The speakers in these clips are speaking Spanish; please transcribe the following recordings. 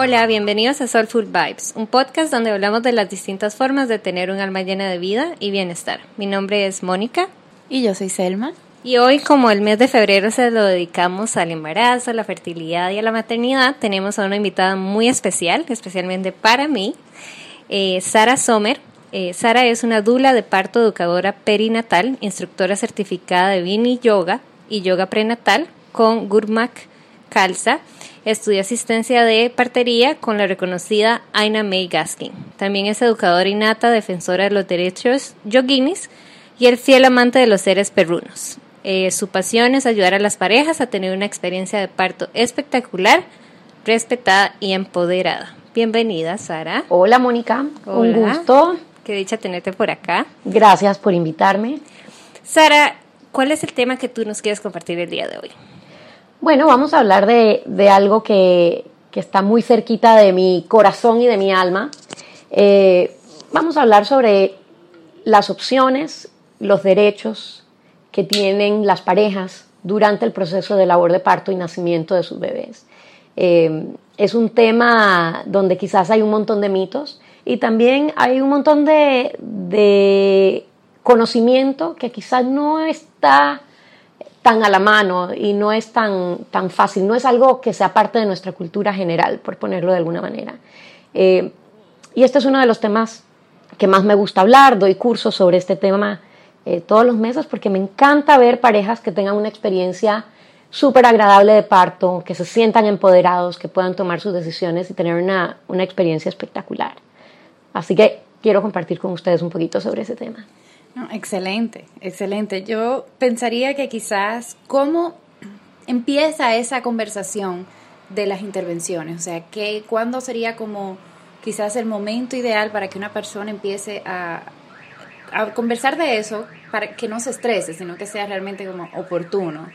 Hola, bienvenidos a Soulful Vibes, un podcast donde hablamos de las distintas formas de tener un alma llena de vida y bienestar. Mi nombre es Mónica. Y yo soy Selma. Y hoy, como el mes de febrero se lo dedicamos al embarazo, a la fertilidad y a la maternidad, tenemos a una invitada muy especial, especialmente para mí, eh, Sara Sommer. Eh, Sara es una dula de parto educadora perinatal, instructora certificada de Vini Yoga y Yoga prenatal con Gurmak Kalsa. Estudió asistencia de partería con la reconocida Aina May Gaskin. También es educadora innata, defensora de los derechos yoginis y el fiel amante de los seres perrunos. Eh, su pasión es ayudar a las parejas a tener una experiencia de parto espectacular, respetada y empoderada. Bienvenida, Sara. Hola, Mónica. Un gusto. Qué dicha tenerte por acá. Gracias por invitarme. Sara, ¿cuál es el tema que tú nos quieres compartir el día de hoy? Bueno, vamos a hablar de, algo que, está muy cerquita de mi corazón y de mi alma. Eh, vamos a hablar sobre las opciones, los derechos que tienen las parejas durante el proceso de labor de parto y nacimiento de sus bebés. Eh, es un tema donde quizás hay un montón de mitos y también hay un montón de, de conocimiento que quizás no está tan a la mano y no es tan, tan fácil, no es algo que sea parte de nuestra cultura general, por ponerlo de alguna manera. Eh, y este es uno de los temas que más me gusta hablar, doy cursos sobre este tema eh, todos los meses porque me encanta ver parejas que tengan una experiencia súper agradable de parto, que se sientan empoderados, que puedan tomar sus decisiones y tener una, una experiencia espectacular. Así que quiero compartir con ustedes un poquito sobre ese tema. Excelente, excelente. Yo pensaría que quizás cómo empieza esa conversación de las intervenciones, o sea, que cuándo sería como quizás el momento ideal para que una persona empiece a, a conversar de eso para que no se estrese, sino que sea realmente como oportuno?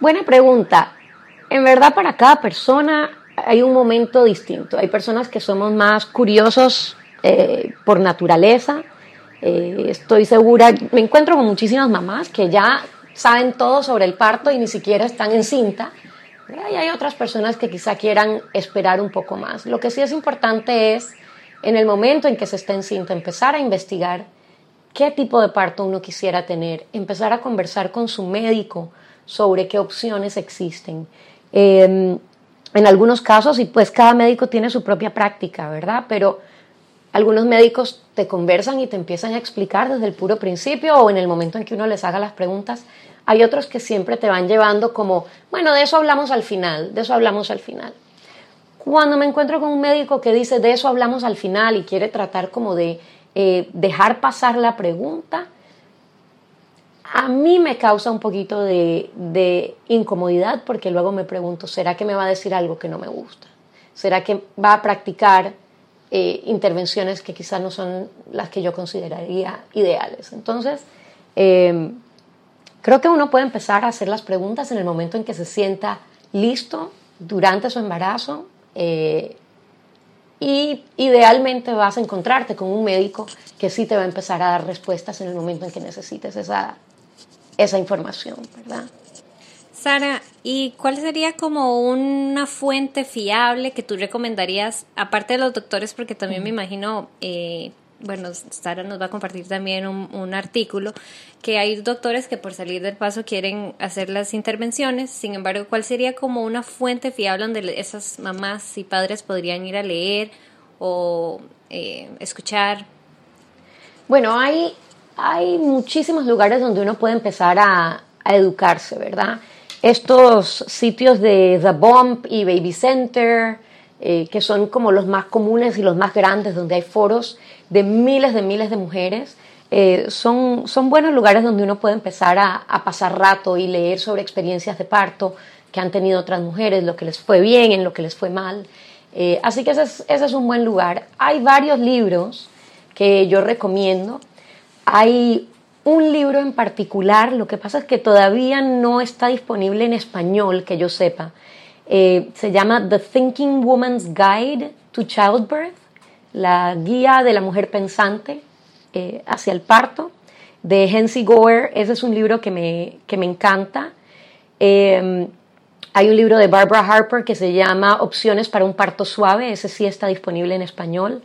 Buena pregunta. En verdad para cada persona hay un momento distinto. Hay personas que somos más curiosos eh, por naturaleza. Eh, estoy segura, me encuentro con muchísimas mamás que ya saben todo sobre el parto y ni siquiera están en cinta. Y hay otras personas que quizá quieran esperar un poco más. Lo que sí es importante es, en el momento en que se está en cinta, empezar a investigar qué tipo de parto uno quisiera tener, empezar a conversar con su médico sobre qué opciones existen. Em, en algunos casos, y pues cada médico tiene su propia práctica, ¿verdad? Pero algunos médicos te conversan y te empiezan a explicar desde el puro principio o en el momento en que uno les haga las preguntas. Hay otros que siempre te van llevando como, bueno, de eso hablamos al final, de eso hablamos al final. Cuando me encuentro con un médico que dice, de eso hablamos al final y quiere tratar como de eh, dejar pasar la pregunta, a mí me causa un poquito de, incomodidad porque luego me pregunto, ¿será que me va a decir algo que no me gusta? ¿Será que va a practicar eh, intervenciones que quizás no son las que yo consideraría ideales? Entonces, em, creo que uno puede empezar a hacer las preguntas en el momento en que se sienta listo durante su embarazo. Eh, y idealmente vas a encontrarte con un médico que sí te va a empezar a dar respuestas en el momento en que necesites esa, esa información, ¿verdad? Sara, ¿y cuál sería como una fuente fiable que tú recomendarías, aparte de los doctores, porque también me imagino eh, bueno, Sara nos va a compartir también un, artículo, que hay doctores que por salir del paso quieren hacer las intervenciones, sin embargo, ¿cuál sería como una fuente fiable donde esas mamás y padres podrían ir a leer o eh, escuchar? Bueno, hay, hay muchísimos lugares donde uno puede empezar a, educarse, ¿verdad? Estos sitios de The Bump y Baby Center, eh, que son como los más comunes y los más grandes, donde hay foros de miles de miles de mujeres. Eh, son, son buenos lugares donde uno puede empezar a, pasar rato y leer sobre experiencias de parto que han tenido otras mujeres, lo que les fue bien, en lo que les fue mal. Eh, así que ese es, ese es un buen lugar. Hay varios libros que yo recomiendo. Hay un libro en particular, lo que pasa es que todavía no está disponible en español, que yo sepa. Eh, se llama The Thinking Woman's Guide to Childbirth la guía de la mujer pensante eh, hacia el parto, de Hensi Goer. Ese es un libro que me, que me encanta. Em, hay un libro de Barbara Harper que se llama Opciones para un parto suave, ese sí está disponible en español.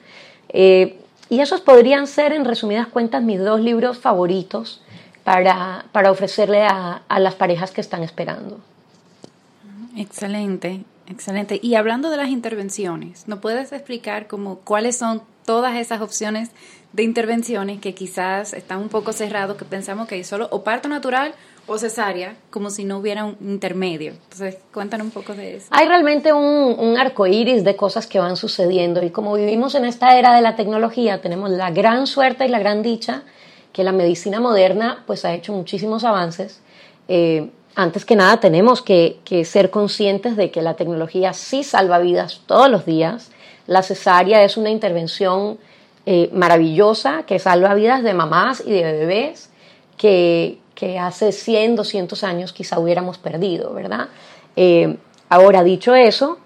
Eh, y esos podrían ser, en resumidas cuentas, mis dos libros favoritos para, para ofrecerle a, a las parejas que están esperando. Excelente, excelente. Y hablando de las intervenciones, ¿no puedes explicar cómo, cuáles son todas esas opciones de intervenciones que quizás están un poco cerrados, que pensamos que hay solo o parto natural o cesárea, como si no hubiera un intermedio. Entonces, cuéntanos un poco de eso. Hay realmente un, un arco iris de cosas que van sucediendo, y como vivimos en esta era de la tecnología, tenemos la gran suerte y la gran dicha que la medicina moderna pues ha hecho muchísimos avances. Eh, antes que nada tenemos que, que, ser conscientes de que la tecnología sí salva vidas todos los días. La cesárea es una intervención eh, maravillosa que salva vidas de mamás y de bebés que, que hace 100, 200 años quizá hubiéramos perdido, ¿verdad? Eh, ahora, dicho eso,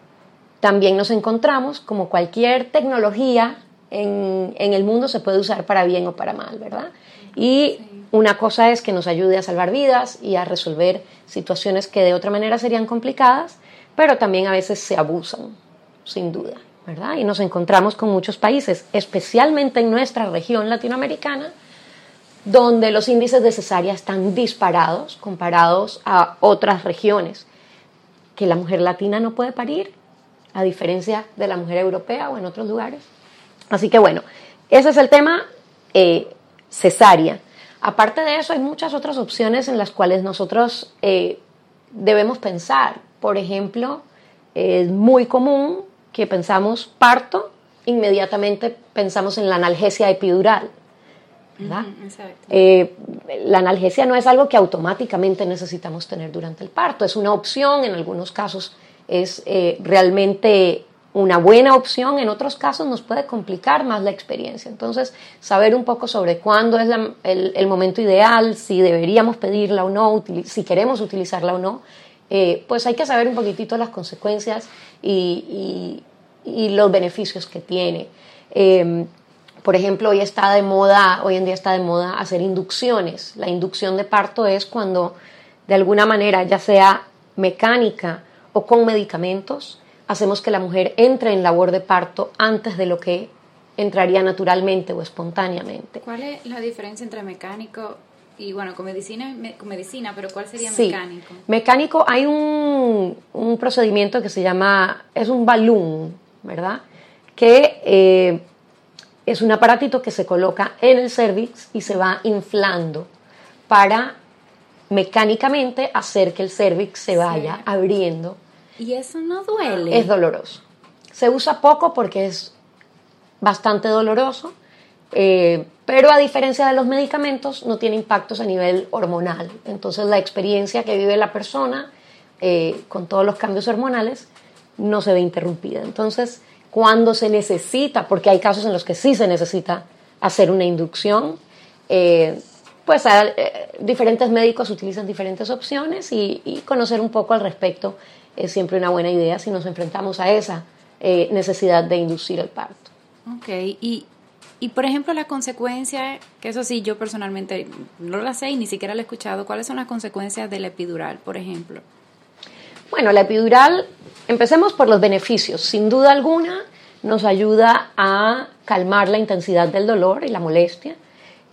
también nos encontramos como cualquier tecnología en, en, el mundo se puede usar para bien o para mal, ¿verdad? Y una cosa es que nos ayude a salvar vidas y a resolver situaciones que de otra manera serían complicadas, pero también a veces se abusan, sin duda, ¿verdad? Y nos encontramos con muchos países, especialmente en nuestra región latinoamericana, donde los índices de cesárea están disparados comparados a otras regiones, que la mujer latina no puede parir, a diferencia de la mujer europea o en otros lugares. Así que bueno, ese es el tema eh, cesárea. Aparte de eso, hay muchas otras opciones en las cuales nosotros eh, debemos pensar. Por ejemplo, es muy común que pensamos parto, inmediatamente pensamos en la analgesia epidural. ¿Verdad? Eh, la analgesia no es algo que automáticamente necesitamos tener durante el parto, es una opción, en algunos casos es eh, realmente una buena opción, en otros casos nos puede complicar más la experiencia. Entonces, saber un poco sobre cuándo es la, el, el, momento ideal, si deberíamos pedirla o no, si queremos utilizarla o no, eh, pues hay que saber un poquitito las consecuencias y, y, y los beneficios que tiene. Por ejemplo, hoy está de moda, hoy en día está de moda hacer inducciones. La inducción de parto es cuando de alguna manera, ya sea mecánica o con medicamentos, hacemos que la mujer entre en labor de parto antes de lo que entraría naturalmente o espontáneamente. ¿Cuál es la diferencia entre mecánico y, bueno, con medicina, con medicina pero cuál sería sí. mecánico? Mecánico, hay un, un, procedimiento que se llama, es un balloon, ¿verdad? Que eh, es un aparatito que se coloca en el cervix y se va inflando para mecánicamente hacer que el cervix se vaya sí. abriendo ¿Y eso no duele? Es doloroso. Se usa poco porque es bastante doloroso, eh, pero a diferencia de los medicamentos no tiene impactos a nivel hormonal. Entonces la experiencia que vive la persona eh, con todos los cambios hormonales no se ve interrumpida. Entonces, cuando se necesita, porque hay casos en los que sí se necesita hacer una inducción, eh, pues a, diferentes médicos utilizan diferentes opciones y, conocer un poco al respecto es siempre una buena idea si nos enfrentamos a esa eh, necesidad de inducir el parto. Ok, y, y por ejemplo la consecuencia, que eso sí yo personalmente no la sé y ni siquiera la he escuchado, ¿cuáles son las consecuencias de la epidural, por ejemplo? Bueno, la epidural, empecemos por los beneficios. Sin duda alguna nos ayuda a calmar la intensidad del dolor y la molestia.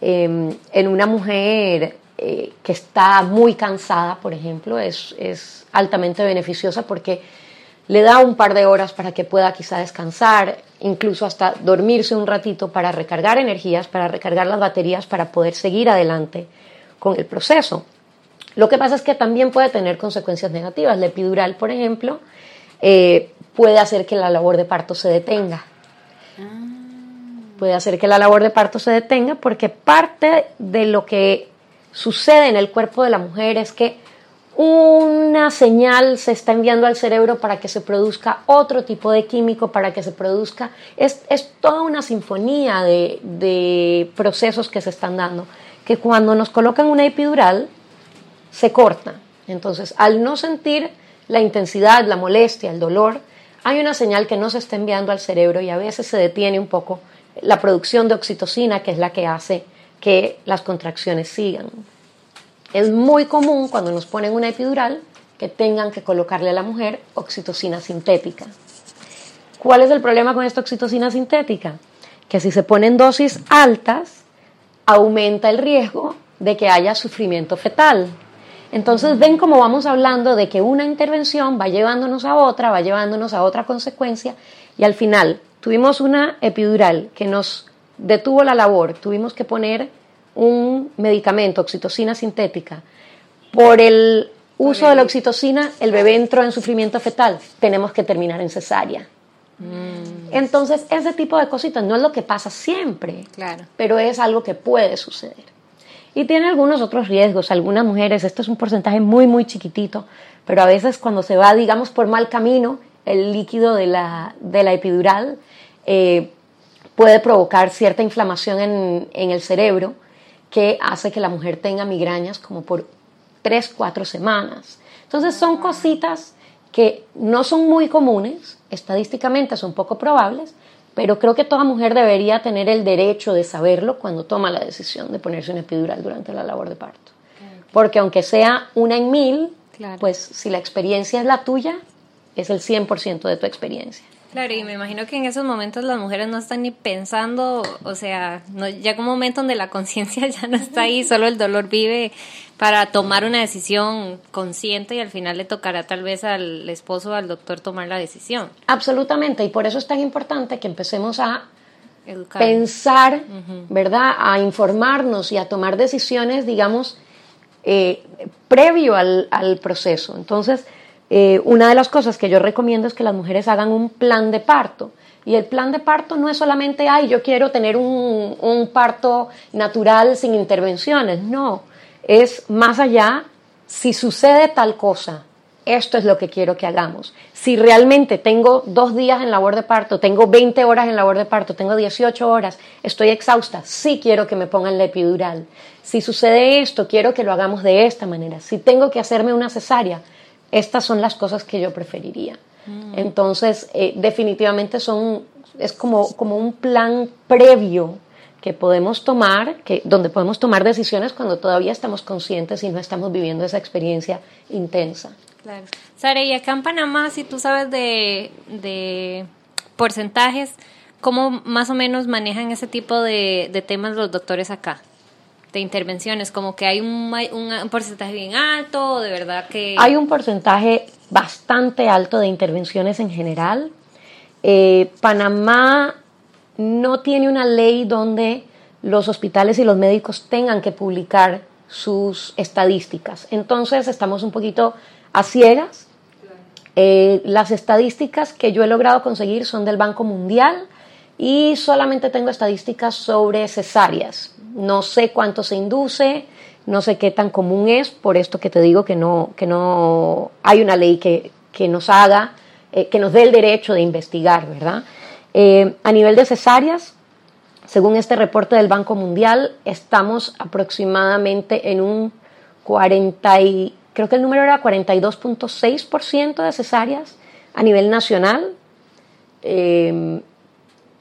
Eh, en una mujer eh, que está muy cansada, por ejemplo, es, es altamente beneficiosa porque le da un par de horas para que pueda quizá descansar, incluso hasta dormirse un ratito para recargar energías, para recargar las baterías, para poder seguir adelante con el proceso. Lo que pasa es que también puede tener consecuencias negativas. La epidural, por ejemplo, eh, puede hacer que la labor de parto se detenga. Puede hacer que la labor de parto se detenga porque parte de lo que sucede en el cuerpo de la mujer es que una señal se está enviando al cerebro para que se produzca otro tipo de químico, para que se produzca, es, es toda una sinfonía de, de, procesos que se están dando, que cuando nos colocan una epidural se corta. Entonces, al no sentir la intensidad, la molestia, el dolor, hay una señal que no se está enviando al cerebro y a veces se detiene un poco la producción de oxitocina, que es la que hace que las contracciones sigan. Es muy común cuando nos ponen una epidural que tengan que colocarle a la mujer oxitocina sintética. ¿Cuál es el problema con esta oxitocina sintética? Que si se ponen dosis altas, aumenta el riesgo de que haya sufrimiento fetal. Entonces ven cómo vamos hablando de que una intervención va llevándonos a otra, va llevándonos a otra consecuencia y al final tuvimos una epidural que nos detuvo la labor, tuvimos que poner un medicamento, oxitocina sintética. Por el uso de la oxitocina, el bebé entró en sufrimiento fetal, tenemos que terminar en cesárea. Mm. Entonces, ese tipo de cositas no es lo que pasa siempre, claro. pero es algo que puede suceder. Y tiene algunos otros riesgos. Algunas mujeres, esto es un porcentaje muy, muy chiquitito, pero a veces cuando se va, digamos, por mal camino, el líquido de la, de la epidural eh, puede provocar cierta inflamación en, en, el cerebro que hace que la mujer tenga migrañas como por tres, cuatro semanas. Entonces son cositas que no son muy comunes, estadísticamente son poco probables, pero creo que toda mujer debería tener el derecho de saberlo cuando toma la decisión de ponerse una epidural durante la labor de parto. Porque aunque sea una en mil, pues si la experiencia es la tuya, es el 100% de tu experiencia. Claro, y me imagino que en esos momentos las mujeres no están ni pensando, o sea, no, como un momento donde la conciencia ya no está ahí, solo el dolor vive para tomar una decisión consciente y al final le tocará tal vez al esposo o al doctor tomar la decisión. Absolutamente, y por eso es tan importante que empecemos a pensar, ¿verdad? A informarnos y a tomar decisiones, digamos, eh, previo al, al proceso. Entonces, eh, una de las cosas que yo recomiendo es que las mujeres hagan un plan de parto. Y el plan de parto no es solamente, ay, yo quiero tener un, un parto natural sin intervenciones. No, es más allá, si sucede tal cosa, esto es lo que quiero que hagamos. Si realmente tengo dos días en labor de parto, tengo 20 horas en labor de parto, tengo 18 horas, estoy exhausta, sí quiero que me pongan la epidural. Si sucede esto, quiero que lo hagamos de esta manera. Si tengo que hacerme una cesárea, estas son las cosas que yo preferiría. Mm. Entonces, eh, definitivamente son, es como, como un plan previo que podemos tomar, que, donde podemos tomar decisiones cuando todavía estamos conscientes y no estamos viviendo esa experiencia intensa. Claro. Sara, y acá en Panamá, si tú sabes de, de porcentajes, ¿cómo más o menos manejan ese tipo de, de temas los doctores acá? De intervenciones, como que hay un, un, porcentaje bien alto, de verdad que... Hay un porcentaje bastante alto de intervenciones en general. Eh, Panamá no tiene una ley donde los hospitales y los médicos tengan que publicar sus estadísticas. Entonces estamos un poquito a ciegas. Eh, las estadísticas que yo he logrado conseguir son del Banco Mundial y solamente tengo estadísticas sobre cesáreas. No sé cuánto se induce, no sé qué tan común es, por esto que te digo que no, que no hay una ley que, que nos haga, eh, que nos dé el derecho de investigar, ¿verdad? Eh, a nivel de cesáreas, según este reporte del Banco Mundial, estamos aproximadamente en un 40 y, creo que el número era 42.6% de cesáreas a nivel nacional. Eh,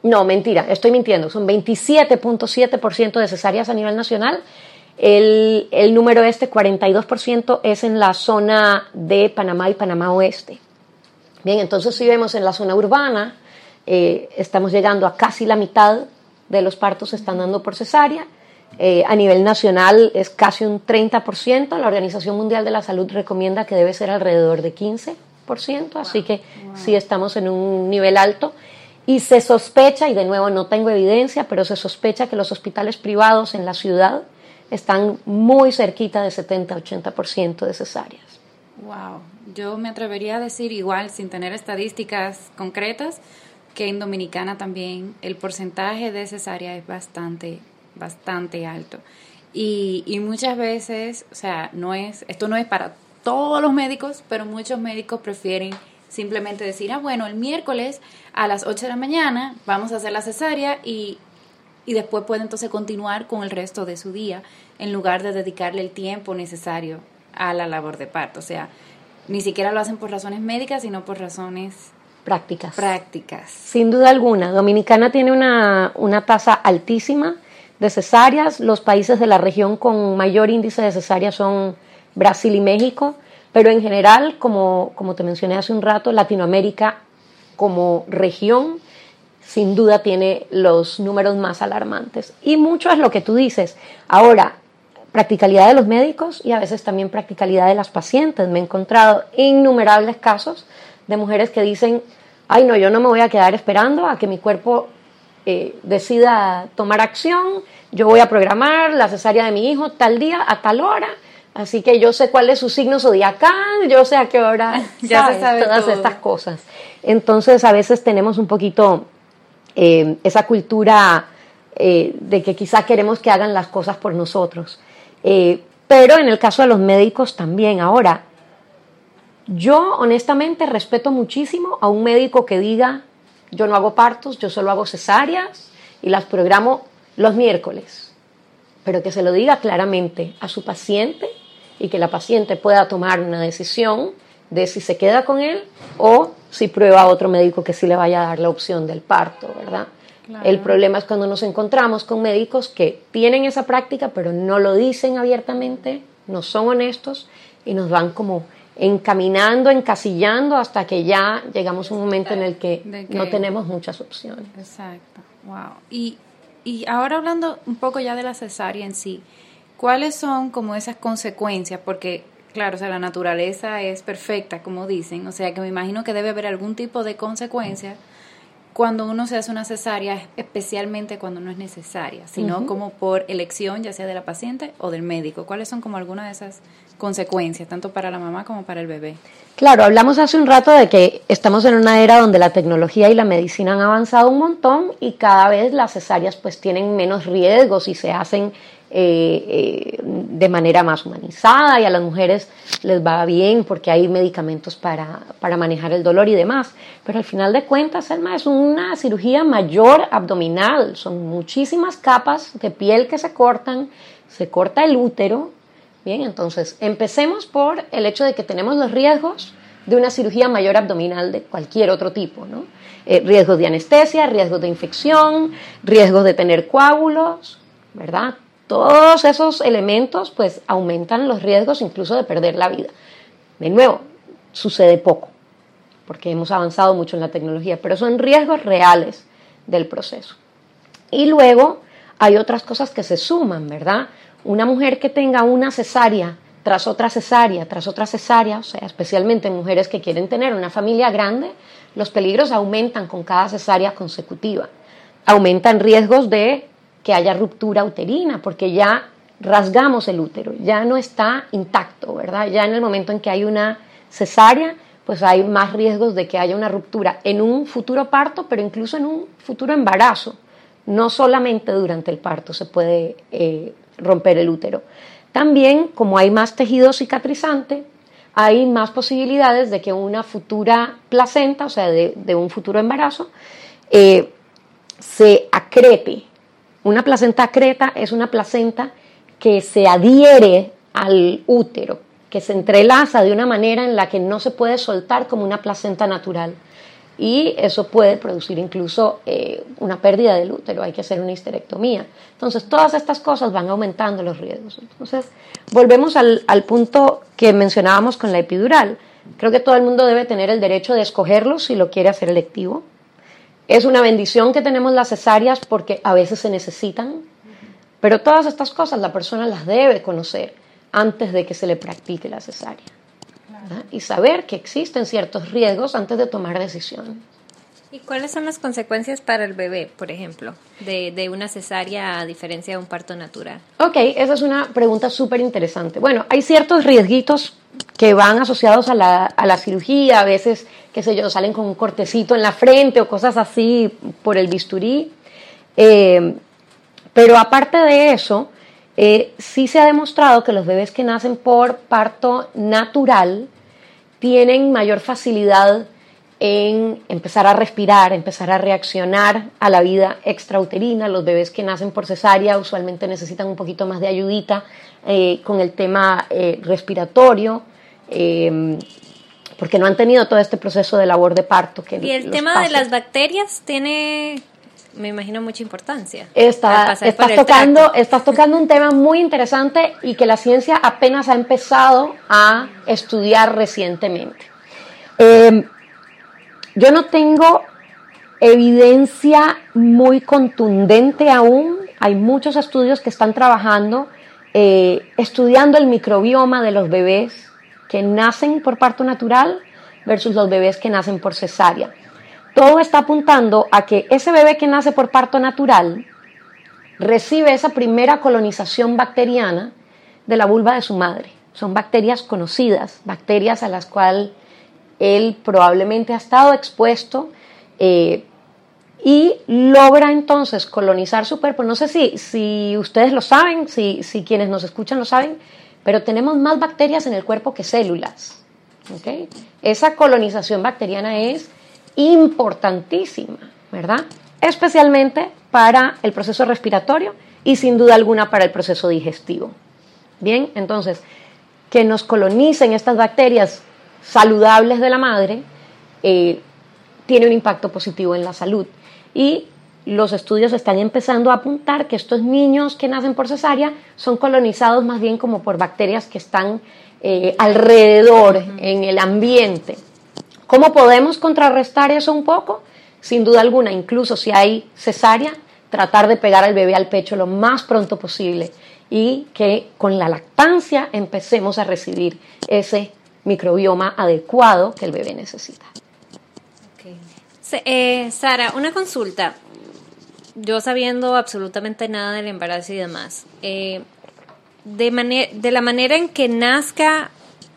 no, mentira, estoy mintiendo, son 27.7% de cesáreas a nivel nacional. El, el, número este, 42%, es en la zona de Panamá y Panamá Oeste. Bien, entonces si vemos en la zona urbana, eh, estamos llegando a casi la mitad de los partos se están dando por cesárea. Eh, a nivel nacional es casi un 30%. La Organización Mundial de la Salud recomienda que debe ser alrededor de 15%, así que sí estamos en un nivel alto. Y se sospecha, y de nuevo no tengo evidencia, pero se sospecha que los hospitales privados en la ciudad están muy cerquita de 70-80% de cesáreas. Wow, yo me atrevería a decir igual, sin tener estadísticas concretas, que en Dominicana también el porcentaje de cesárea es bastante, bastante alto. Y, y muchas veces, o sea, no es, esto no es para todos los médicos, pero muchos médicos prefieren simplemente decir, ah, bueno, el miércoles a las 8 de la mañana vamos a hacer la cesárea y, y después puede entonces continuar con el resto de su día en lugar de dedicarle el tiempo necesario a la labor de parto. O sea, ni siquiera lo hacen por razones médicas, sino por razones prácticas. Prácticas. Sin duda alguna. Dominicana tiene una, una tasa altísima de cesáreas. Los países de la región con mayor índice de cesáreas son Brasil y México Pero en general, como, como te mencioné hace un rato, Latinoamérica como región sin duda tiene los números más alarmantes. Y mucho es lo que tú dices. Ahora, practicalidad de los médicos y a veces también practicalidad de las pacientes. Me he encontrado innumerables casos de mujeres que dicen, ay no, yo no me voy a quedar esperando a que mi cuerpo eh, decida tomar acción, yo voy a programar la cesárea de mi hijo tal día a tal hora, así que yo sé cuál es su signo zodiacal, yo sé a qué hora, ya se sabe todas estas cosas. Entonces a veces tenemos un poquito eh, esa cultura eh, de que quizá queremos que hagan las cosas por nosotros. Eh, pero en el caso de los médicos también. Ahora, yo honestamente respeto muchísimo a un médico que diga, yo no hago partos, yo solo hago cesáreas y las programo los miércoles. Pero que se lo diga claramente a su paciente y que la paciente pueda tomar una decisión de si se queda con él o si prueba a otro médico que sí le vaya a dar la opción del parto, ¿verdad? El problema es cuando nos encontramos con médicos que tienen esa práctica pero no lo dicen abiertamente, no son honestos y nos van como encaminando, encasillando hasta que ya llegamos a un momento en el que, no tenemos muchas opciones. Exacto, wow. Y, y ahora hablando un poco ya de la cesárea en sí, ¿cuáles son como esas consecuencias? Porque Claro, o sea, la naturaleza es perfecta, como dicen, o sea que me imagino que debe haber algún tipo de consecuencia cuando uno se hace una cesárea, especialmente cuando no es necesaria, sino como por elección, ya sea de la paciente o del médico. ¿Cuáles son como algunas de esas consecuencias, tanto para la mamá como para el bebé? Claro, hablamos hace un rato de que estamos en una era donde la tecnología y la medicina han avanzado un montón y cada vez las cesáreas pues tienen menos riesgos y se hacen eh, eh, de manera más humanizada y a las mujeres les va bien porque hay medicamentos para, para manejar el dolor y demás. Pero al final de cuentas, Elma, es una cirugía mayor abdominal. Son muchísimas capas de piel que se cortan, se corta el útero. Bien, entonces empecemos por el hecho de que tenemos los riesgos de una cirugía mayor abdominal de cualquier otro tipo, ¿no? Eh, riesgos de anestesia, riesgos de infección, riesgos de tener coágulos, ¿verdad? Todos esos elementos pues aumentan los riesgos incluso de perder la vida. De nuevo, sucede poco, porque hemos avanzado mucho en la tecnología, pero son riesgos reales del proceso. Y luego hay otras cosas que se suman, ¿verdad? Una mujer que tenga una cesárea tras otra cesárea, tras otra cesárea, o sea, especialmente mujeres que quieren tener una familia grande, los peligros aumentan con cada cesárea consecutiva. Aumentan riesgos de que haya ruptura uterina, porque ya rasgamos el útero, ya no está intacto, ¿verdad? Ya en el momento en que hay una cesárea, pues hay más riesgos de que haya una ruptura en un futuro parto, pero incluso en un futuro embarazo. No solamente durante el parto se puede eh, romper el útero. También, como hay más tejido cicatrizante, hay más posibilidades de que una futura placenta, o sea, de, un futuro embarazo, eh, se acrete una placenta creta es una placenta que se adhiere al útero, que se entrelaza de una manera en la que no se puede soltar como una placenta natural. Y eso puede producir incluso eh, una pérdida del útero, hay que hacer una histerectomía. Entonces, todas estas cosas van aumentando los riesgos. Entonces, volvemos al, al punto que mencionábamos con la epidural. Creo que todo el mundo debe tener el derecho de escogerlo si lo quiere hacer electivo. Es una bendición que tenemos las cesáreas porque a veces se necesitan, pero todas estas cosas la persona las debe conocer antes de que se le practique la cesárea. Y saber que existen ciertos riesgos antes de tomar decisiones. ¿Y cuáles son las consecuencias para el bebé, por ejemplo, de, de, una cesárea a diferencia de un parto natural? Ok, esa es una pregunta súper interesante. Bueno, hay ciertos riesguitos que van asociados a la, a la cirugía, a veces, qué sé yo, salen con un cortecito en la frente o cosas así por el bisturí. Eh, pero aparte de eso, eh, sí se ha demostrado que los bebés que nacen por parto natural tienen mayor facilidad en empezar a respirar, empezar a reaccionar a la vida extrauterina. Los bebés que nacen por cesárea usualmente necesitan un poquito más de ayudita eh, con el tema respiratorio. Em, porque no han tenido todo este proceso de labor de parto. Que ¿Y el tema de las bacterias tiene me imagino, mucha importancia. estás, tocando, estás tocando un tema muy interesante y que la ciencia apenas ha empezado a estudiar recientemente. Em, yo no tengo evidencia muy contundente aún. Hay muchos estudios que están trabajando, eh, estudiando el microbioma de los bebés que nacen por parto natural versus los bebés que nacen por cesárea. Todo está apuntando a que ese bebé que nace por parto natural recibe esa primera colonización bacteriana de la vulva de su madre. Son bacterias conocidas, bacterias a las cuales él probablemente ha estado expuesto eh, y logra entonces colonizar su cuerpo. No sé si, si ustedes lo saben, si, si quienes nos escuchan lo saben, pero tenemos más bacterias en el cuerpo que células. Esa colonización bacteriana es importantísima, ¿verdad? Especialmente para el proceso respiratorio y sin duda alguna para el proceso digestivo. Bien, entonces, que nos colonicen estas bacterias saludables de la madre eh, tiene un impacto positivo en la salud. Y los estudios están empezando a apuntar que estos niños que nacen por cesárea son colonizados más bien como por bacterias que están eh, alrededor, en el ambiente. ¿Cómo podemos contrarrestar eso un poco? Sin duda alguna, incluso si hay cesárea, tratar de pegar al bebé al pecho lo más pronto posible y que con la lactancia empecemos a recibir ese microbioma adecuado que el bebé necesita. Eh, Sara, una consulta. Yo sabiendo absolutamente nada del embarazo y demás, eh, de, de la manera en que nazca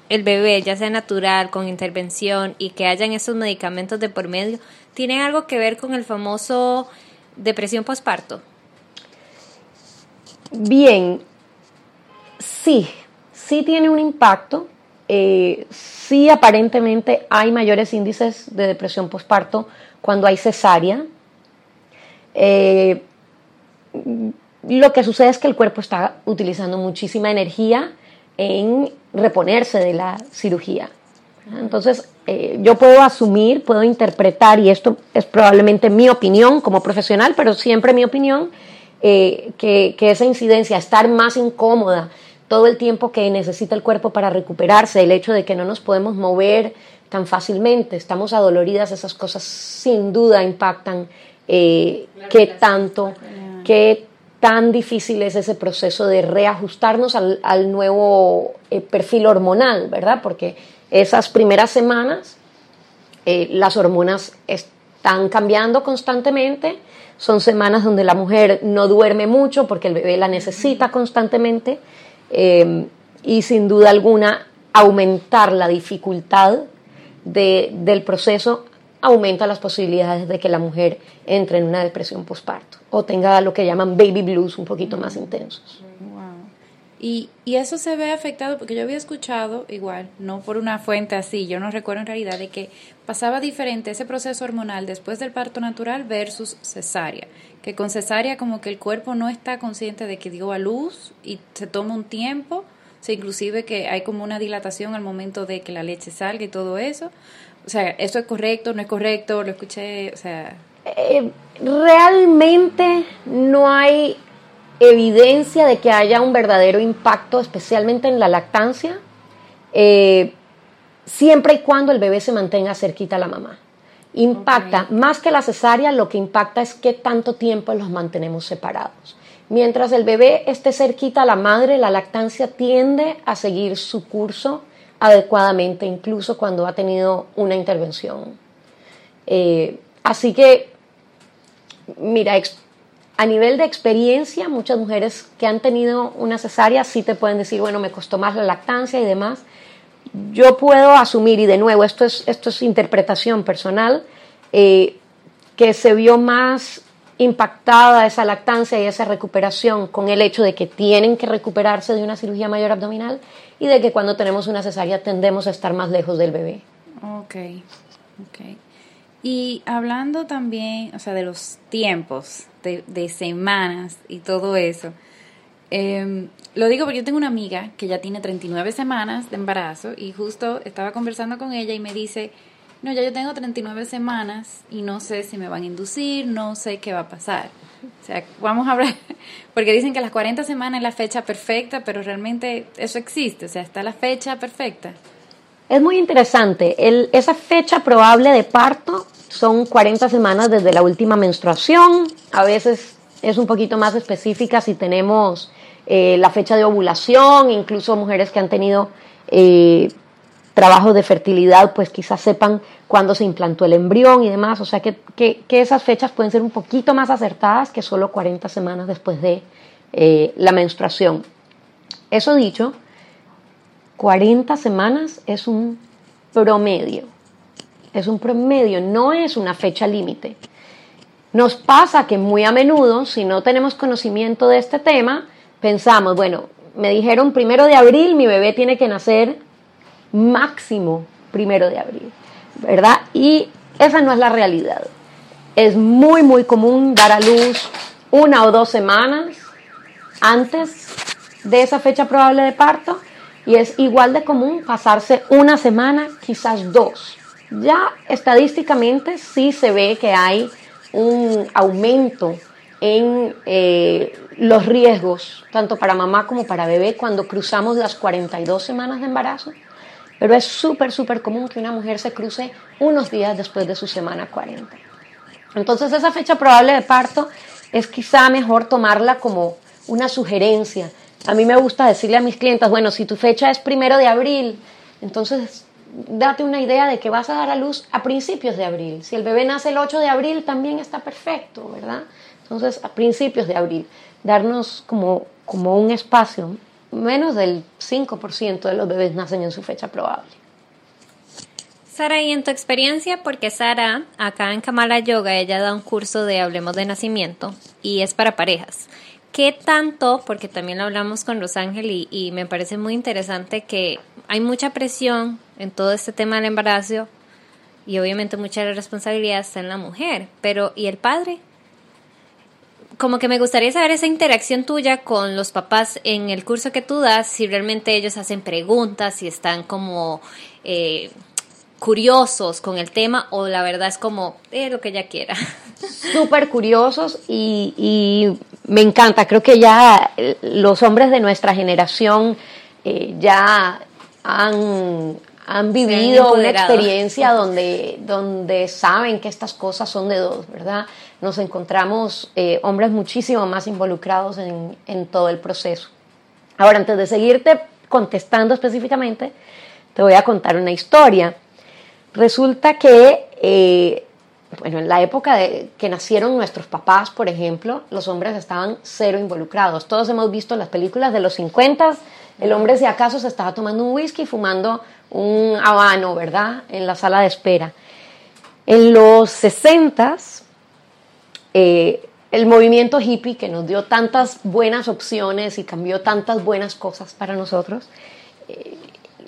el bebé, ya sea natural, con intervención y que hayan esos medicamentos de por medio, ¿tiene algo que ver con el famoso depresión postparto? Bien, sí, sí tiene un impacto. Eh, sí, aparentemente hay mayores índices de depresión postparto cuando hay cesárea. Eh, lo que sucede es que el cuerpo está utilizando muchísima energía en reponerse de la cirugía. Entonces, eh, yo puedo asumir, puedo interpretar, y esto es probablemente mi opinión como profesional, pero siempre mi opinión, eh, que, que, esa incidencia, estar más incómoda todo el tiempo que necesita el cuerpo para recuperarse, el hecho de que no nos podemos mover tan fácilmente, estamos adoloridas, esas cosas sin duda impactan eh, qué tanto, qué tan difícil es ese proceso de reajustarnos al, nuevo eh, perfil hormonal, ¿verdad? Porque esas primeras semanas eh, las hormonas están cambiando constantemente, son semanas donde la mujer no duerme mucho porque el bebé la necesita constantemente eh, y sin duda alguna aumentar la dificultad del proceso aumenta las posibilidades de que la mujer entre en una depresión postparto o tenga lo que llaman baby blues un poquito más intensos. Y, y, eso se ve afectado porque yo había escuchado, igual, no por una fuente así, yo no recuerdo en realidad, de que pasaba diferente ese proceso hormonal después del parto natural versus cesárea. Que con cesárea como que el cuerpo no está consciente de que dio a luz y se toma un tiempo, o sea, inclusive que hay como una dilatación al momento de que la leche salga y todo eso. O sea, ¿eso es correcto, no es correcto? Lo escuché, o sea... Eh, realmente no hay evidencia de que haya un verdadero impacto, especialmente en la lactancia, eh, siempre y cuando el bebé se mantenga cerquita a la mamá. Impacta, más que la cesárea, lo que impacta es qué tanto tiempo los mantenemos separados. Mientras el bebé esté cerquita a la madre, la lactancia tiende a seguir su curso adecuadamente, incluso cuando ha tenido una intervención. Eh, así que, mira, a nivel de experiencia, muchas mujeres que han tenido una cesárea sí te pueden decir, bueno, me costó más la lactancia y demás. Yo puedo asumir, y de nuevo, esto es, esto es interpretación personal, eh, que se vio más impactada esa lactancia y esa recuperación con el hecho de que tienen que recuperarse de una cirugía mayor abdominal y de que cuando tenemos una cesárea tendemos a estar más lejos del bebé. Ok, ok. Y hablando también, o sea, de los tiempos, de, semanas y todo eso, em, lo digo porque yo tengo una amiga que ya tiene 39 semanas de embarazo y justo estaba conversando con ella y me dice, no, ya yo tengo 39 semanas y no sé si me van a inducir, no sé qué va a pasar. O sea, vamos a hablar, porque dicen que las 40 semanas es la fecha perfecta, pero realmente eso existe, o sea, está la fecha perfecta. Es muy interesante. El, esa fecha probable de parto son 40 semanas desde la última menstruación. A veces es un poquito más específica si tenemos eh, la fecha de ovulación, incluso mujeres que han tenido eh, trabajos de fertilidad, pues quizás sepan cuándo se implantó el embrión y demás. O sea que, que, esas fechas pueden ser un poquito más acertadas que solo 40 semanas después de eh, la menstruación. Eso dicho, 40 semanas es un promedio. Es un promedio, no es una fecha límite. Nos pasa que muy a menudo, si no tenemos conocimiento de este tema, pensamos, bueno, me dijeron primero de abril, mi bebé tiene que nacer máximo primero de abril, ¿verdad? Y esa no es la realidad. Es muy, muy común dar a luz una o dos semanas antes de esa fecha probable de parto y es igual de común pasarse una semana, quizás dos. Ya estadísticamente sí se ve que hay un aumento en eh, los riesgos, tanto para mamá como para bebé, cuando cruzamos las 42 semanas de embarazo. Pero es súper, súper común que una mujer se cruce unos días después de su semana 40. Entonces esa fecha probable de parto es quizá mejor tomarla como una sugerencia a mí me gusta decirle a mis clientes, bueno, si tu fecha es primero de abril, entonces date una idea de que vas a dar a luz a principios de abril. Si el bebé nace el 8 de abril, también está perfecto, ¿verdad? Entonces, a principios de abril, darnos como, como un espacio, menos del 5% de los bebés nacen en su fecha probable. Sara, y en tu experiencia, porque Sara, acá en Kamala Yoga, ella da un curso de Hablemos de Nacimiento y es para parejas. ¿Qué tanto? Porque también lo hablamos con Rosángel y, y me parece muy interesante que hay mucha presión en todo este tema del embarazo y obviamente mucha responsabilidad está en la mujer, pero ¿y el padre? Como que me gustaría saber esa interacción tuya con los papás en el curso que tú das, si realmente ellos hacen preguntas, si están como eh, curiosos con el tema o la verdad es como, eh, lo que ella quiera. Súper curiosos y, me encanta, creo que ya eh, los hombres de nuestra generación eh, ya han, han vivido una experiencia donde, donde saben que estas cosas son de dos, ¿verdad? Nos encontramos eh, hombres muchísimo más involucrados en, en todo el proceso. Ahora, antes de seguirte contestando específicamente, te voy a contar una historia. Resulta que, eh, bueno, en la época de que nacieron nuestros papás, por ejemplo, los hombres estaban cero involucrados. Todos hemos visto las películas de los 50, el hombre si acaso se estaba tomando un whisky, fumando un habano, ¿verdad? En la sala de espera. En los 60, eh, el movimiento hippie que nos dio tantas buenas opciones y cambió tantas buenas cosas para nosotros, eh,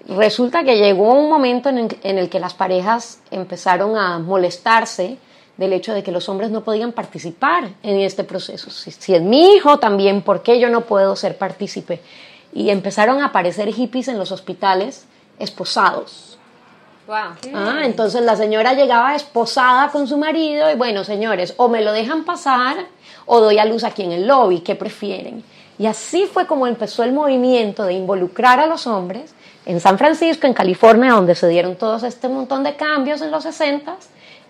resulta que llegó un momento en el, que las parejas empezaron a molestarse del hecho de que los hombres no podían participar en este proceso. Si, es mi hijo también, ¿por qué yo no puedo ser partícipe? Y empezaron a aparecer hippies en los hospitales esposados. Wow. Ah, entonces la señora llegaba esposada con su marido y bueno, señores, o me lo dejan pasar o doy a luz aquí en el lobby, ¿qué prefieren? Y así fue como empezó el movimiento de involucrar a los hombres en San Francisco, en California, donde se dieron todos este montón de cambios en los 60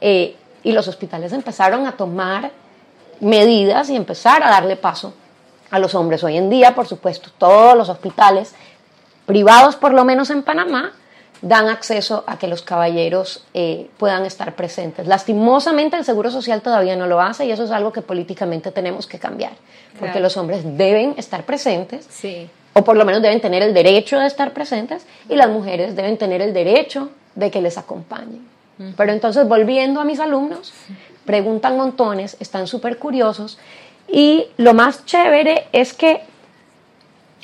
eh, y los hospitales empezaron a tomar medidas y empezar a darle paso a los hombres. Hoy en día, por supuesto, todos los hospitales privados, por lo menos en Panamá, dan acceso a que los caballeros eh, puedan estar presentes. Lastimosamente el Seguro Social todavía no lo hace y eso es algo que políticamente tenemos que cambiar, porque los hombres deben estar presentes, o por lo menos deben tener el derecho de estar presentes, y las mujeres deben tener el derecho de que les acompañen. Pero entonces, volviendo a mis alumnos, preguntan montones, están súper curiosos, y lo más chévere es que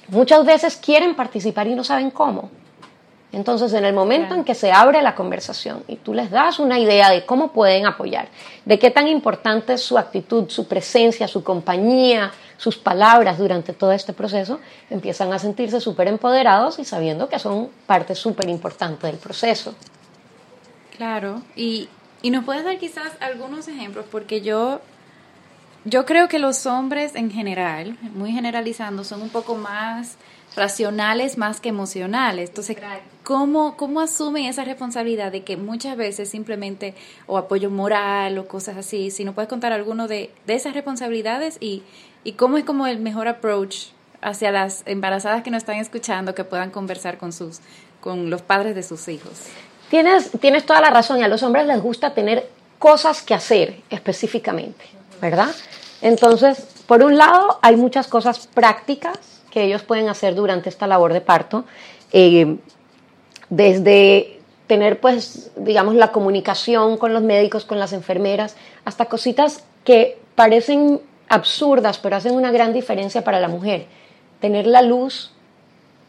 muchas veces quieren participar y no saben cómo. Entonces, en el momento en que se abre la conversación y tú les das una idea de cómo pueden apoyar, de qué tan importante es su actitud, su presencia, su compañía, sus palabras durante todo este proceso, empiezan a sentirse súper empoderados y sabiendo que son parte súper importante del proceso. Claro, y, y nos puedes dar quizás algunos ejemplos, porque yo, yo creo que los hombres en general, muy generalizando, son un poco más racionales más que emocionales. Entonces, ¿cómo, ¿cómo asumen esa responsabilidad de que muchas veces simplemente, o apoyo moral o cosas así, si no puedes contar alguno de, de esas responsabilidades y, y cómo es como el mejor approach hacia las embarazadas que nos están escuchando que puedan conversar con sus con los padres de sus hijos. Tienes, tienes toda la razón y a los hombres les gusta tener cosas que hacer específicamente, ¿verdad? Entonces, por un lado, hay muchas cosas prácticas que ellos pueden hacer durante esta labor de parto, eh, desde tener, pues, digamos, la comunicación con los médicos, con las enfermeras, hasta cositas que parecen absurdas, pero hacen una gran diferencia para la mujer. Tener la luz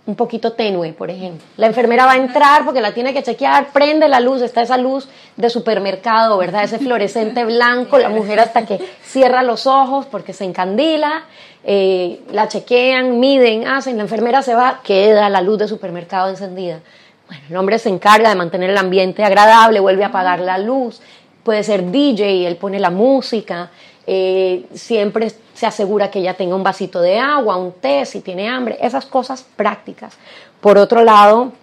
un poquito tenue, por ejemplo. La enfermera va a entrar porque la tiene que chequear, prende la luz, está esa luz de supermercado, ¿verdad? Ese fluorescente blanco, la mujer hasta que cierra los ojos porque se encandila, eh, la chequean, miden, hacen, la enfermera se va, queda la luz de supermercado encendida. Bueno, el hombre se encarga de mantener el ambiente agradable, vuelve a apagar la luz, puede ser DJ, él pone la música, eh, siempre se asegura que ella tenga un vasito de agua, un té si tiene hambre, esas cosas prácticas. Por otro lado,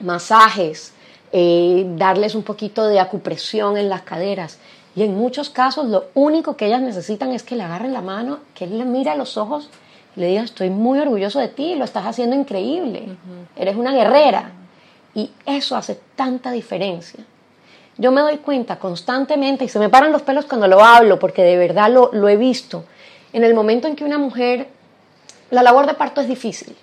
masajes, eh, darles un poquito de acupresión en las caderas. Y en muchos casos lo único que ellas necesitan es que le agarren la mano, que él le mire a los ojos y le diga, estoy muy orgulloso de ti, lo estás haciendo increíble, eres una guerrera. Y eso hace tanta diferencia yo me doy cuenta constantemente y se me paran los pelos cuando lo hablo porque de verdad lo, lo he visto. En el momento en que una mujer, la labor de parto es difícil,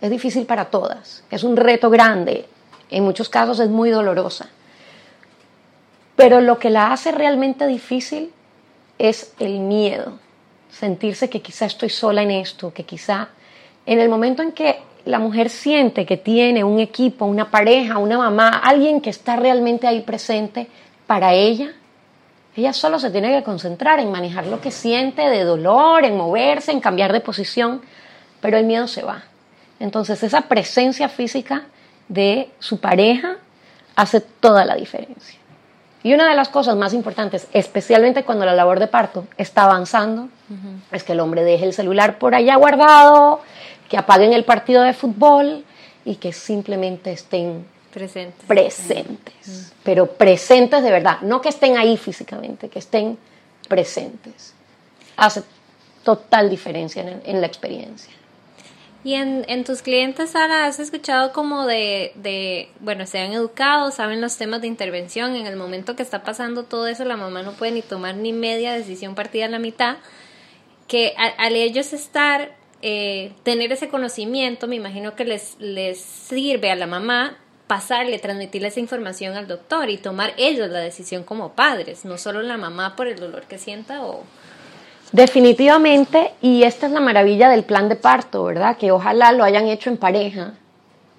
es difícil para todas, es un reto grande, en muchos casos es muy dolorosa. Pero lo que la hace realmente difícil es el miedo, sentirse que quizá estoy sola en esto, que quizá en el momento en que la mujer siente que tiene un equipo, una pareja, una mamá, alguien que está realmente ahí presente para ella, ella solo se tiene que concentrar en manejar lo que siente de dolor, en moverse, en cambiar de posición, pero el miedo se va. Entonces esa presencia física de su pareja hace toda la diferencia. Y una de las cosas más importantes, especialmente cuando la labor de parto está avanzando, es que el hombre deje el celular por allá guardado, que apaguen el partido de fútbol y que simplemente estén presentes. presentes, pero presentes de verdad, no que estén ahí físicamente, que estén presentes. Hace total diferencia en, la experiencia. Y en, en, tus clientes, Sara, ¿has escuchado como de, de, bueno, se han educado, saben los temas de intervención, en el momento que está pasando todo eso, la mamá no puede ni tomar ni media decisión partida en la mitad, que al ellos estar eh, tener ese conocimiento, me imagino que les, les sirve a la mamá pasarle, transmitirle esa información al doctor y tomar ellos la decisión como padres, no solo la mamá por el dolor que sienta o... Definitivamente, y esta es la maravilla del plan de parto, ¿verdad? Que ojalá lo hayan hecho en pareja,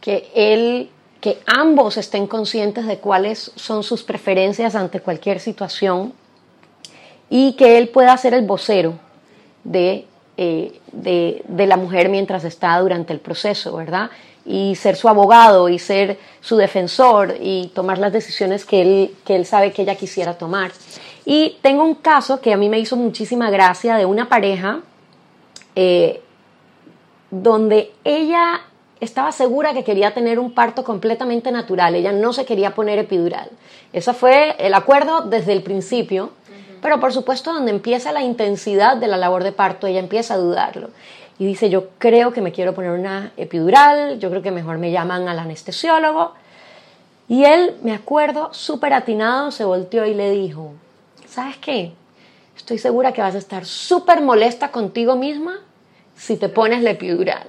que él, que ambos estén conscientes de cuáles son sus preferencias ante cualquier situación y que él pueda ser el vocero de eh, de, la mujer mientras está durante el proceso, ¿verdad? Y ser su abogado y ser su defensor y tomar las decisiones que él, que él sabe que ella quisiera tomar. Y tengo un caso que a mí me hizo muchísima gracia de una pareja eh, donde ella estaba segura que quería tener un parto completamente natural, ella no se quería poner epidural. Ese fue el acuerdo desde el principio pero por supuesto, donde empieza la intensidad de la labor de parto, ella empieza a dudarlo. Y dice, yo creo que me quiero poner una epidural, yo creo que mejor me llaman al anestesiólogo. Y él, me acuerdo, súper atinado, se volteó y le dijo, ¿sabes qué? Estoy segura que vas a estar súper molesta contigo misma si te pones la epidural.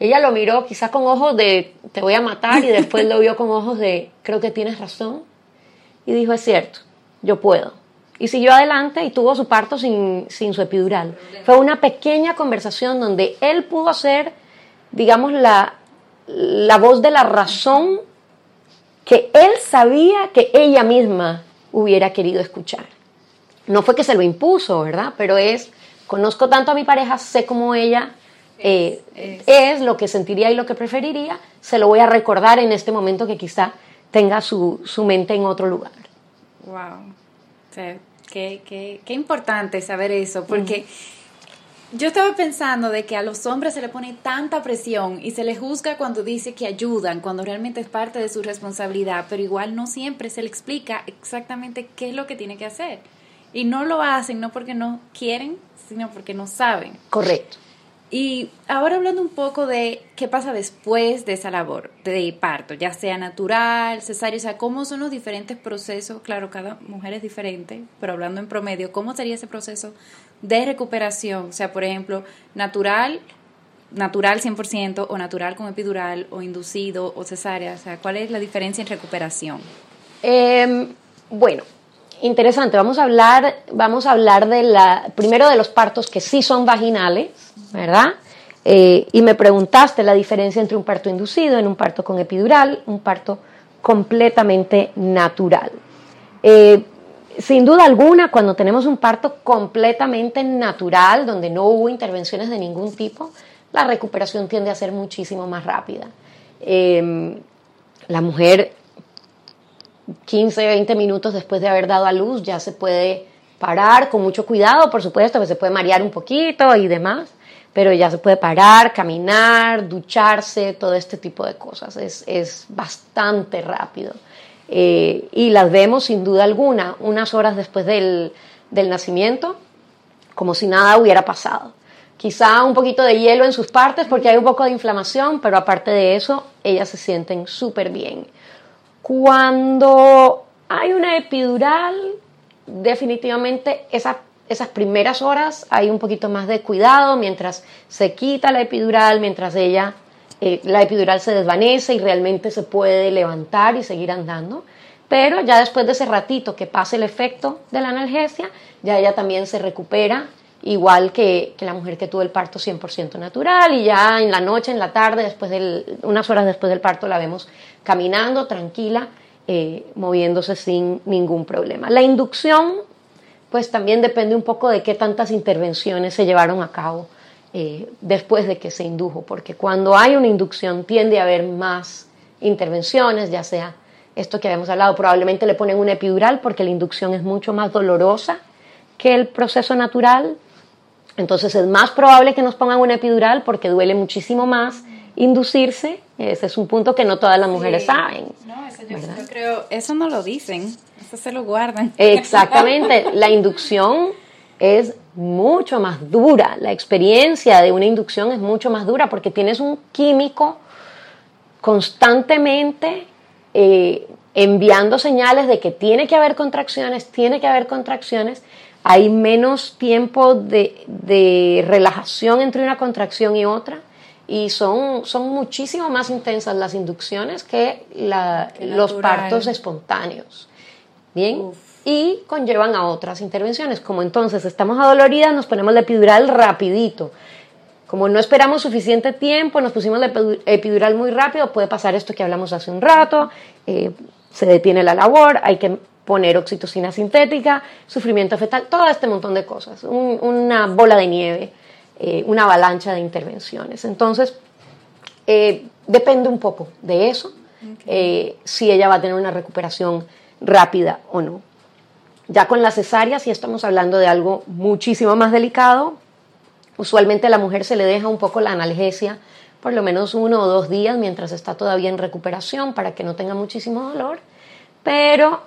Ella lo miró quizás con ojos de te voy a matar y después lo vio con ojos de creo que tienes razón y dijo es cierto, yo puedo. Y siguió adelante y tuvo su parto sin, su epidural. Fue una pequeña conversación donde él pudo ser, digamos, la, la voz de la razón que él sabía que ella misma hubiera querido escuchar. No fue que se lo impuso, ¿verdad? Pero es, conozco tanto a mi pareja, sé cómo ella eh, es, lo que sentiría y lo que preferiría, se lo voy a recordar en este momento que quizá tenga su, su mente en otro lugar. Wow. Sea, qué, qué, qué importante saber eso, porque yo estaba pensando de que a los hombres se le pone tanta presión y se les juzga cuando dice que ayudan, cuando realmente es parte de su responsabilidad, pero igual no siempre se le explica exactamente qué es lo que tiene que hacer. Y no lo hacen no porque no quieren, sino porque no saben. Correcto. Y ahora hablando un poco de qué pasa después de esa labor de parto, ya sea natural, cesárea, o sea, cómo son los diferentes procesos, claro, cada mujer es diferente, pero hablando en promedio, ¿cómo sería ese proceso de recuperación? O sea, por ejemplo, natural, natural 100% o natural con epidural o inducido o cesárea, o sea, ¿cuál es la diferencia en recuperación? Eh, bueno, interesante. Vamos a hablar, vamos a hablar de la, primero de los partos que sí son vaginales, ¿verdad? Eh, y me preguntaste la diferencia entre un parto inducido, en un parto con epidural, un parto completamente natural. Eh, sin duda alguna, cuando tenemos un parto completamente natural, donde no hubo intervenciones de ningún tipo, la recuperación tiende a ser muchísimo más rápida. Eh, la mujer 15, 20 minutos después de haber dado a luz ya se puede parar con mucho cuidado, por supuesto, que se puede marear un poquito y demás, pero ya se puede parar, caminar, ducharse, todo este tipo de cosas. Es, es bastante rápido. Eh, y las vemos sin duda alguna unas horas después del, del nacimiento, como si nada hubiera pasado. Quizá un poquito de hielo en sus partes porque hay un poco de inflamación, pero aparte de eso, ellas se sienten súper bien. Cuando hay una epidural, definitivamente esas primeras horas hay un poquito más de cuidado mientras se quita la epidural, mientras ella, eh, la epidural se desvanece y realmente se puede levantar y seguir andando. Pero ya después de ese ratito que pase el efecto de la analgesia, ya ella también se recupera igual que, la mujer que tuvo el parto 100% natural y ya en la noche, en la tarde, después del, unas horas después del parto la vemos caminando tranquila, eh, moviéndose sin ningún problema. La inducción, pues también depende un poco de qué tantas intervenciones se llevaron a cabo eh, después de que se indujo, porque cuando hay una inducción tiende a haber más intervenciones, ya sea esto que habíamos hablado, probablemente le ponen una epidural porque la inducción es mucho más dolorosa que el proceso natural, entonces es más probable que nos pongan una epidural porque duele muchísimo más inducirse. Ese es un punto que no todas las mujeres saben. No, eso yo, creo, eso no lo dicen, eso se lo guardan. Exactamente, la inducción es mucho más dura, la experiencia de una inducción es mucho más dura porque tienes un químico constantemente eh, enviando señales de que tiene que haber contracciones, tiene que haber contracciones hay menos tiempo de, relajación entre una contracción y otra y son, son muchísimo más intensas las inducciones que, los partos espontáneos. Bien, y conllevan a otras intervenciones, como entonces estamos adoloridas, nos ponemos la epidural rapidito. Como no esperamos suficiente tiempo, nos pusimos la epidural muy rápido, puede pasar esto que hablamos hace un rato, eh, se detiene la labor, hay que poner oxitocina sintética, sufrimiento fetal, todo este montón de cosas, una bola de nieve, eh, una avalancha de intervenciones. Entonces, eh, depende un poco de eso, eh, si ella va a tener una recuperación rápida o no. Ya con la cesárea, si estamos hablando de algo muchísimo más delicado, usualmente a la mujer se le deja un poco la analgesia por lo menos uno o dos días mientras está todavía en recuperación para que no tenga muchísimo dolor, pero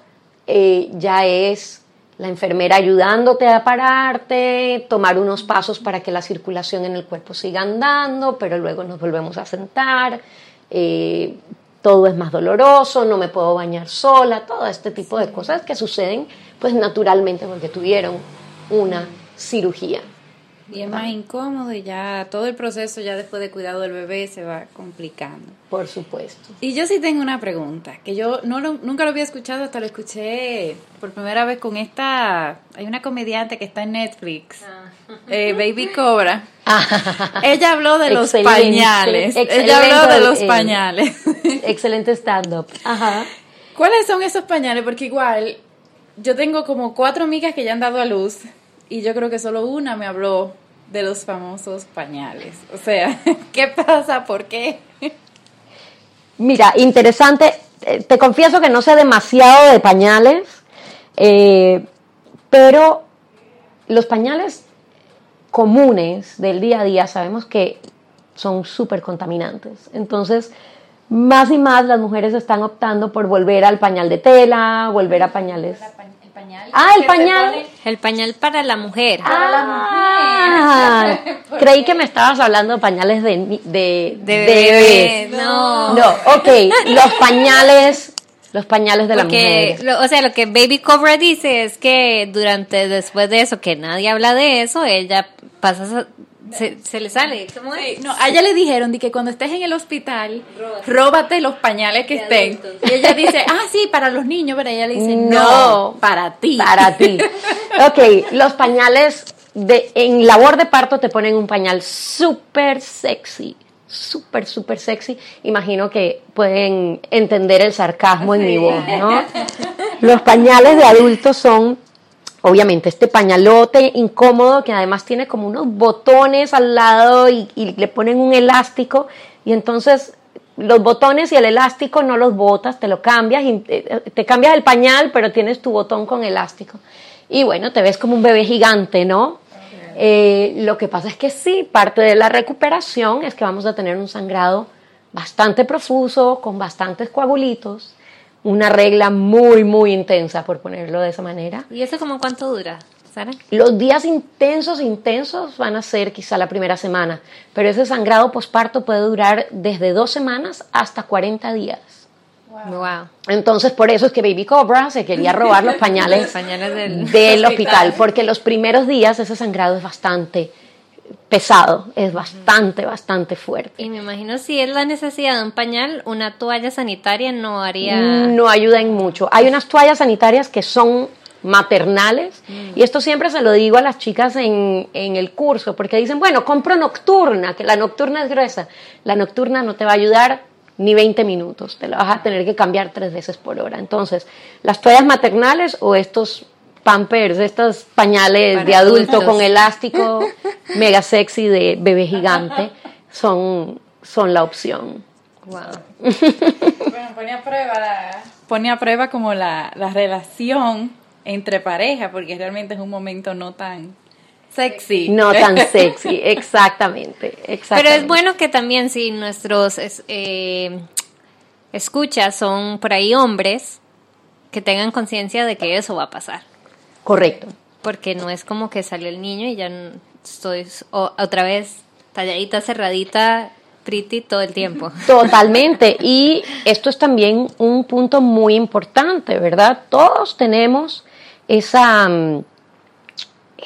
eh, ya es la enfermera ayudándote a pararte, tomar unos pasos para que la circulación en el cuerpo siga andando, pero luego nos volvemos a sentar, eh, todo es más doloroso, no me puedo bañar sola, todo este tipo de cosas que suceden pues naturalmente porque tuvieron una cirugía. Y es más incómodo y ya todo el proceso ya después de cuidado del bebé se va complicando. Por supuesto. Y yo sí tengo una pregunta, que yo no nunca lo había escuchado, hasta lo escuché por primera vez con esta, hay una comediante que está en Netflix, ah. eh, Baby Cobra. Ah. Ella habló de los pañales. Ella habló de los pañales. excelente stand-up. ¿Cuáles son esos pañales? Porque igual yo tengo como cuatro amigas que ya han dado a luz y yo creo que solo una me habló de los famosos pañales. O sea, ¿qué pasa? ¿Por qué? Mira, interesante. eh, te confieso que no sé demasiado de pañales, eh, pero los pañales comunes del día a día sabemos que son súper contaminantes. Entonces, más y más las mujeres están optando por volver al pañal de tela, volver a pañales. Ah, el pañal. El pañal para la mujer. Ah, creí que me estabas hablando de pañales de, de, De bebés. bebé, no. No, ok, los pañales, los pañales de la mujer. lo- o sea, lo que Baby Cobra dice es que durante, después de eso, que nadie habla de eso, ella pasa, a- se, se le sale. ¿Cómo es? No, a ella le dijeron de que cuando estés en el hospital, Róbate. róbate los pañales que De estén. adultos. Y ella dice, ah, sí, para los niños, pero ella le dice, No. no, para ti. Para ti. Ok, los pañales de, en labor de parto te ponen un pañal súper sexy. Súper, súper sexy. Imagino que pueden entender el sarcasmo en mi voz, ¿no? Los pañales de adultos son, obviamente, este pañalote incómodo que además tiene como unos botones al lado y, le ponen un elástico y entonces los botones y el elástico no los botas, te lo cambias te cambias el pañal, pero tienes tu botón con elástico. Y bueno, te ves como un bebé gigante, ¿no? Eh, lo que pasa es que sí, parte de la recuperación es que vamos a tener un sangrado bastante profuso, con bastantes coagulitos, una regla muy, muy intensa, por ponerlo de esa manera. ¿Y eso como cuánto dura, Sara? Los días intensos, intensos van a ser quizá la primera semana, pero ese sangrado posparto puede durar desde dos semanas hasta 40 días. Wow. Entonces, por eso es que Baby Cobra se quería robar los pañales, Los pañales del- del hospital, porque los primeros días ese sangrado es bastante pesado, es bastante, bastante fuerte. Y me imagino si es la necesidad de un pañal, una toalla sanitaria no haría... No ayuda en mucho. Hay unas toallas sanitarias que son maternales y esto siempre se lo digo a las chicas en, en el curso porque dicen, bueno, compro nocturna, que la nocturna es gruesa. La nocturna no te va a ayudar ni 20 minutos, te la vas a tener que cambiar tres veces por hora. Entonces, las toallas maternales o estos pampers, estos pañales Para de adulto adultos. con elástico mega sexy de bebé gigante son, son la opción. Wow. Bueno, pone a prueba la... Pone a prueba como la, la relación entre pareja, porque realmente es un momento no tan sexy. No tan sexy, exactamente, exactamente. Pero es bueno que también si nuestros es- eh, escuchas son por ahí hombres, que tengan conciencia de que eso va a pasar. Correcto. Porque no es como que salió el niño y ya estoy o- otra vez talladita, cerradita, pretty todo el tiempo. Totalmente. Y esto es también un punto muy importante, ¿verdad? Todos tenemos esa, mm,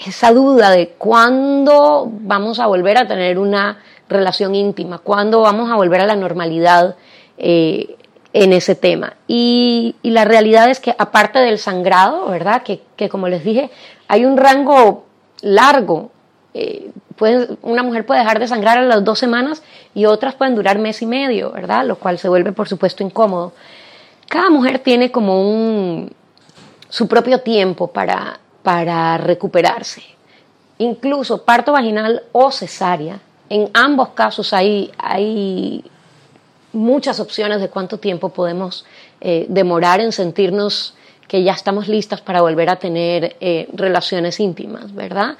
esa duda de cuándo vamos a volver a tener una relación íntima, cuándo vamos a volver a la normalidad eh, en ese tema. Y, la realidad es que aparte del sangrado, ¿verdad? Que, que como les dije, hay un rango largo. Eh, una mujer puede dejar de sangrar a las dos semanas y otras pueden durar mes y medio, ¿verdad? Lo cual se vuelve, por supuesto, incómodo. Cada mujer tiene como un, su propio tiempo para, para recuperarse. Incluso parto vaginal o cesárea. En ambos casos hay, hay muchas opciones de cuánto tiempo podemos eh, demorar en sentirnos que ya estamos listas para volver a tener eh, relaciones íntimas, ¿verdad?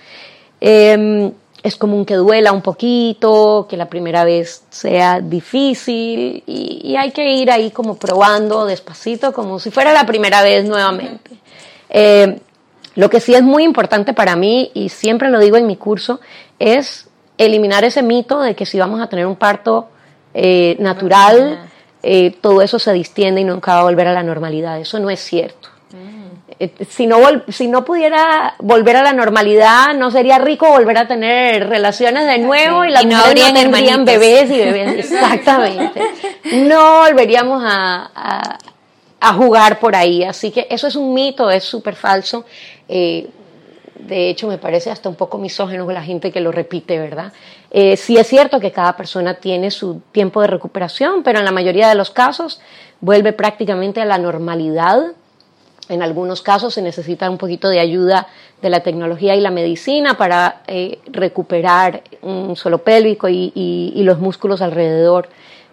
Eh, es común que duela un poquito, que la primera vez sea difícil y, y hay que ir ahí como probando despacito, como si fuera la primera vez nuevamente. Eh, lo que sí es muy importante para mí, y siempre lo digo en mi curso, es eliminar ese mito de que si vamos a tener un parto eh, natural, eh, todo eso se distiende y nunca va a volver a la normalidad. Eso no es cierto. Eh, Si no, si no pudiera volver a la normalidad, no sería rico volver a tener relaciones de nuevo Sí, y las y no habrían tendrían bebés y bebés. Exactamente. No volveríamos a, a- a jugar por ahí. Así que eso es un mito, es súper falso. Eh, de hecho, me parece hasta un poco misógeno la gente que lo repite, ¿verdad? Eh, sí es cierto que cada persona tiene su tiempo de recuperación, pero en la mayoría de los casos vuelve prácticamente a la normalidad. En algunos casos se necesita un poquito de ayuda de la tecnología y la medicina para eh, recuperar un suelo pélvico y, los músculos alrededor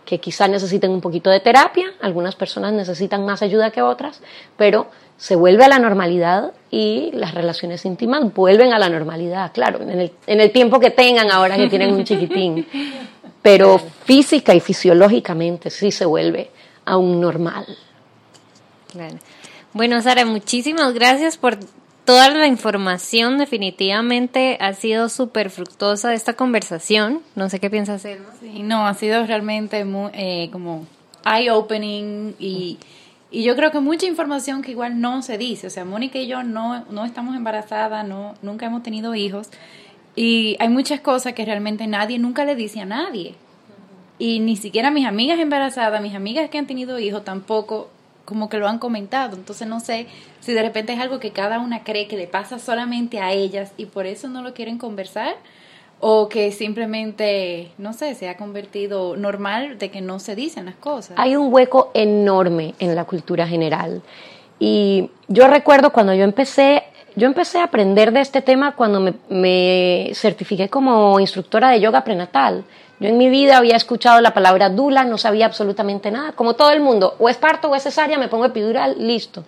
que quizá necesiten un poquito de terapia, algunas personas necesitan más ayuda que otras, pero se vuelve a la normalidad y las relaciones íntimas vuelven a la normalidad, claro, en el, en el tiempo que tengan ahora que tienen un chiquitín, pero física y fisiológicamente sí se vuelve a un normal. Bueno, Sara, muchísimas gracias por toda la información. Definitivamente ha sido súper fructuosa esta conversación. No sé qué piensas, Elma. Sí, no, ha sido realmente muy, eh, como eye-opening y, y, yo creo que mucha información que igual no se dice. O sea, Mónica y yo no, no estamos embarazadas, no, nunca hemos tenido hijos y hay muchas cosas que realmente nadie nunca le dice a nadie. Y ni siquiera mis amigas embarazadas, mis amigas que han tenido hijos tampoco como que lo han comentado. Entonces no sé si de repente es algo que cada una cree que le pasa solamente a ellas y por eso no lo quieren conversar o que simplemente, no sé, se ha convertido normal de que no se dicen las cosas. Hay un hueco enorme en la cultura general. Y yo recuerdo cuando yo empecé, yo empecé a aprender de este tema cuando me, me certifiqué como instructora de yoga prenatal. Yo en mi vida había escuchado la palabra dula, no sabía absolutamente nada, como todo el mundo, o es parto o es cesárea, me pongo epidural, listo.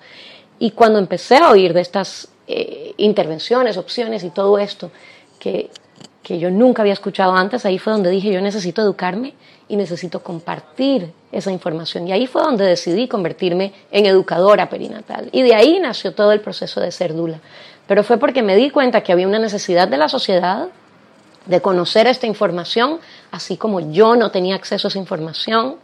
Y cuando empecé a oír de estas eh, intervenciones, opciones y todo esto, que, que yo nunca había escuchado antes, ahí fue donde dije, yo necesito educarme y necesito compartir esa información. Y ahí fue donde decidí convertirme en educadora perinatal. Y de ahí nació todo el proceso de ser dula. Pero fue porque me di cuenta que había una necesidad de la sociedad de conocer esta información, así como yo no tenía acceso a esa información,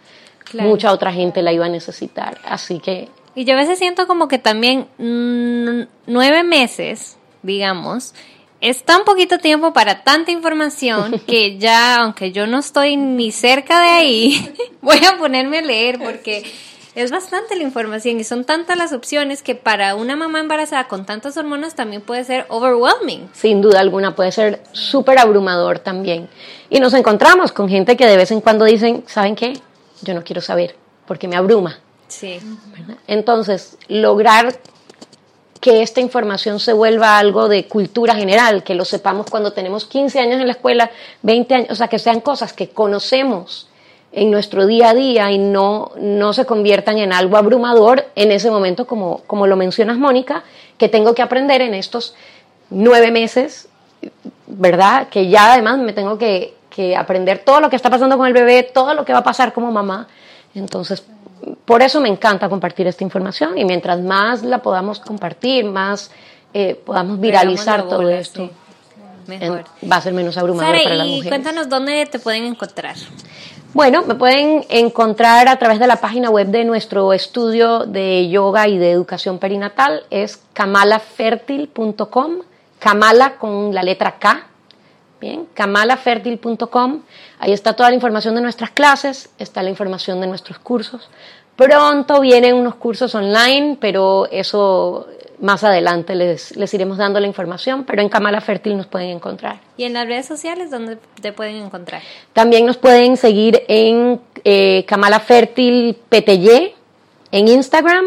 mucha otra gente la iba a necesitar. Así que... Y yo a veces siento como que también mm, nueve meses, digamos, es tan poquito tiempo para tanta información que ya, aunque yo no estoy ni cerca de ahí, voy a ponerme a leer porque es bastante la información y son tantas las opciones que para una mamá embarazada con tantas hormonas también puede ser overwhelming. Sin duda alguna, puede ser súper abrumador también. Y nos encontramos con gente que de vez en cuando dicen, ¿saben qué? Yo no quiero saber porque me abruma. Sí. Entonces, lograr que esta información se vuelva algo de cultura general, que lo sepamos cuando tenemos 15 años en la escuela, 20 años, o sea, que sean cosas que conocemos en nuestro día a día y no, no se conviertan en algo abrumador en ese momento, como, como lo mencionas, Mónica, que tengo que aprender en estos nueve meses, ¿verdad? Que ya además me tengo que, que aprender todo lo que está pasando con el bebé, todo lo que va a pasar como mamá. Entonces, por eso me encanta compartir esta información y mientras más la podamos compartir, más eh, podamos viralizar todo esto. va a ser menos abrumador para las mujeres. Y cuéntanos dónde te pueden encontrar. Bueno, me pueden encontrar a través de la página web de nuestro estudio de yoga y de educación perinatal. Es kamalafertil.com, Kamala con la letra K. Bien, kamalafertil.com. Ahí está toda la información de nuestras clases, está la información de nuestros cursos. Pronto vienen unos cursos online, pero eso más adelante les, les iremos dando la información, pero en Kamala Fértil nos pueden encontrar. ¿Y en las redes sociales dónde te pueden encontrar? También nos pueden seguir en eh, Kamala Fértil PTY en Instagram.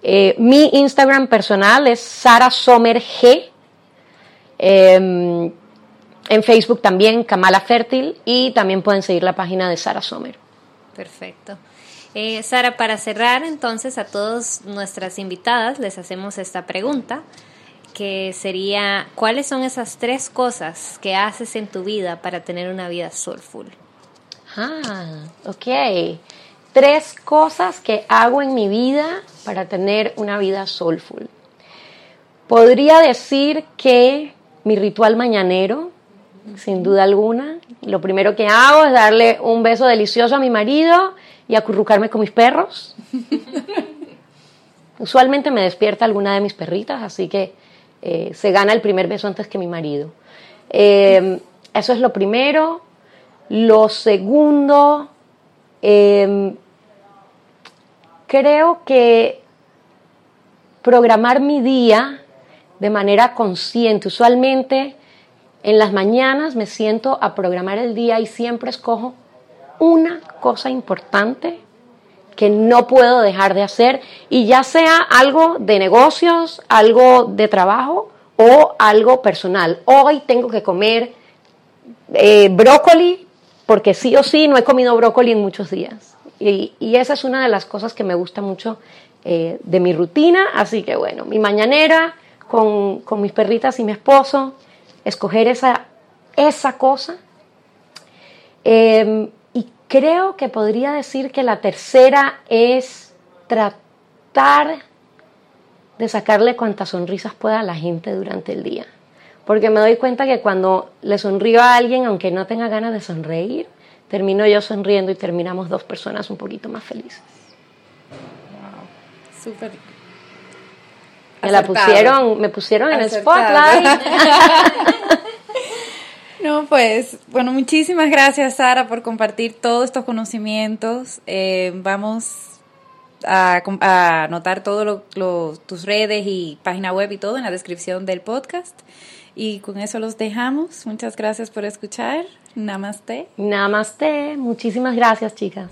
Eh, mi Instagram personal es Sara Sommer G. Em, en Facebook también Kamala Fértil y también pueden seguir la página de Sara Sommer. Perfecto. Eh, Sara, para cerrar entonces a todas nuestras invitadas les hacemos esta pregunta, que sería, ¿cuáles son esas tres cosas que haces en tu vida para tener una vida soulful? Ah, ok. Tres cosas que hago en mi vida para tener una vida soulful. Podría decir que mi ritual mañanero, sin duda alguna, lo primero que hago es darle un beso delicioso a mi marido y acurrucarme con mis perros. Usualmente me despierta alguna de mis perritas, así que eh, se gana el primer beso antes que mi marido. Eh, eso es lo primero. Lo segundo, eh, creo que programar mi día de manera consciente. Usualmente en las mañanas me siento a programar el día y siempre escojo una cosa importante que no puedo dejar de hacer y ya sea algo de negocios, algo de trabajo o algo personal. Hoy tengo que comer eh, brócoli porque sí o sí no he comido brócoli en muchos días. Y, esa es una de las cosas que me gusta mucho eh, de mi rutina. Así que bueno, mi mañanera con, con mis perritas y mi esposo, escoger esa, esa cosa. Em, creo que podría decir que la tercera es tratar de sacarle cuantas sonrisas pueda a la gente durante el día. Porque me doy cuenta que cuando le sonrío a alguien, aunque no tenga ganas de sonreír, termino yo sonriendo y terminamos dos personas un poquito más felices. Wow, súper. Me la pusieron, me pusieron en el spotlight. No, pues, bueno, muchísimas gracias Sara por compartir todos estos conocimientos. Eh, vamos a, anotar todas tus redes y página web y todo en la descripción del podcast. Y con eso los dejamos. Muchas gracias por escuchar. Namaste. Namaste. Muchísimas gracias, chicas.